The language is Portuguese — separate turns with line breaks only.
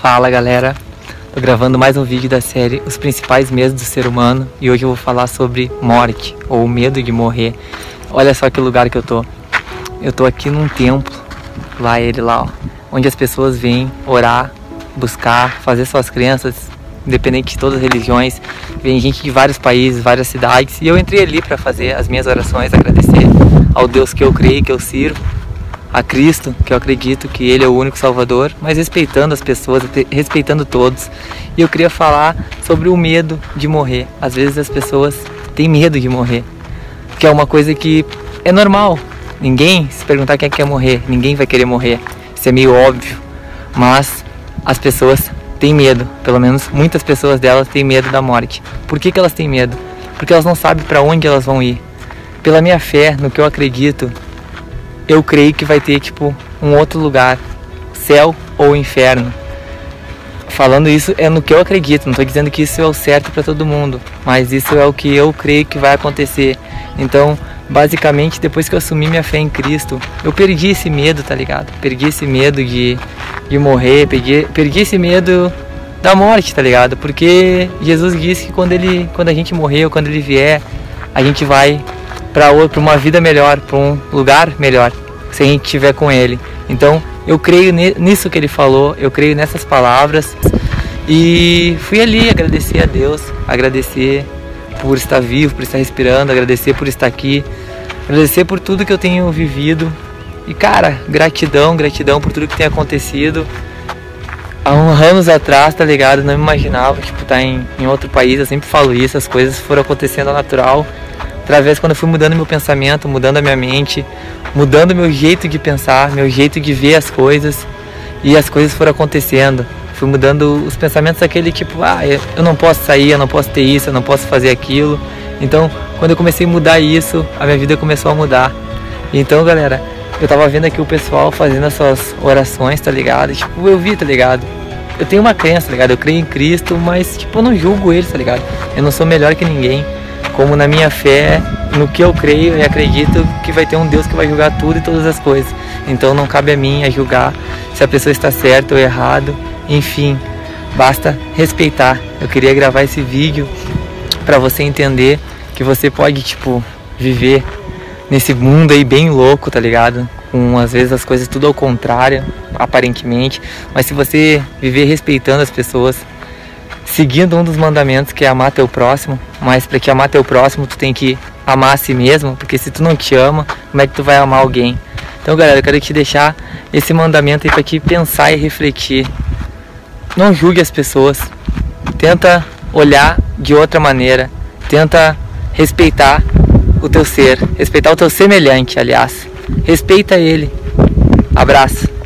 Fala galera, tô gravando mais um vídeo da série Os Principais Medos do Ser Humano e hoje eu vou falar sobre morte ou medo de morrer. Olha só que lugar que eu tô. Eu tô aqui num templo, lá ele lá, ó, onde as pessoas vêm orar, buscar, fazer suas crenças, independente de todas as religiões. Vem gente de vários países, várias cidades e eu entrei ali para fazer as minhas orações, agradecer ao Deus que eu creio, que eu sirvo a Cristo, que eu acredito que Ele é o único Salvador, mas respeitando as pessoas, respeitando todos. E eu queria falar sobre o medo de morrer. Às vezes as pessoas têm medo de morrer, que é uma coisa que é normal. Ninguém, se perguntar quem é quer morrer, ninguém vai querer morrer. Isso é meio óbvio, mas as pessoas têm medo. Pelo menos muitas pessoas delas têm medo da morte. Por que, que elas têm medo? Porque elas não sabem para onde elas vão ir. Pela minha fé, no que eu acredito, eu creio que vai ter tipo um outro lugar, céu ou inferno. Falando isso é no que eu acredito, não estou dizendo que isso é o certo para todo mundo, mas isso é o que eu creio que vai acontecer. Então, basicamente, depois que eu assumi minha fé em Cristo, eu perdi esse medo, tá ligado? Perdi esse medo de, de morrer, perdi, perdi esse medo da morte, tá ligado? Porque Jesus disse que quando ele, quando a gente morrer, quando ele vier, a gente vai para uma vida melhor, para um lugar melhor, se a gente estiver com Ele. Então, eu creio nisso que Ele falou, eu creio nessas palavras e fui ali agradecer a Deus, agradecer por estar vivo, por estar respirando, agradecer por estar aqui, agradecer por tudo que eu tenho vivido e cara, gratidão, gratidão por tudo que tem acontecido. Há uns anos atrás, tá ligado? Não me imaginava, tipo, estar tá em, em outro país. Eu sempre falo isso, as coisas foram acontecendo natural através quando eu fui mudando meu pensamento, mudando a minha mente, mudando meu jeito de pensar, meu jeito de ver as coisas e as coisas foram acontecendo. Fui mudando os pensamentos aquele tipo, ah, eu não posso sair, eu não posso ter isso, eu não posso fazer aquilo. Então, quando eu comecei a mudar isso, a minha vida começou a mudar. Então, galera, eu tava vendo aqui o pessoal fazendo as suas orações, tá ligado? Tipo, eu vi, tá ligado? Eu tenho uma crença, tá ligado? Eu creio em Cristo, mas, tipo, eu não julgo eles, tá ligado? Eu não sou melhor que ninguém como na minha fé, no que eu creio e acredito que vai ter um Deus que vai julgar tudo e todas as coisas. Então não cabe a mim a julgar se a pessoa está certa ou errado. Enfim, basta respeitar. Eu queria gravar esse vídeo para você entender que você pode tipo viver nesse mundo aí bem louco, tá ligado? Com às vezes as coisas tudo ao contrário, aparentemente, mas se você viver respeitando as pessoas, seguindo um dos mandamentos que é amar teu próximo, mas para que amar teu próximo tu tem que amar a si mesmo, porque se tu não te ama, como é que tu vai amar alguém? Então, galera, eu quero te deixar esse mandamento aí para te pensar e refletir. Não julgue as pessoas. Tenta olhar de outra maneira. Tenta respeitar o teu ser, respeitar o teu semelhante, aliás. Respeita ele. Abraço.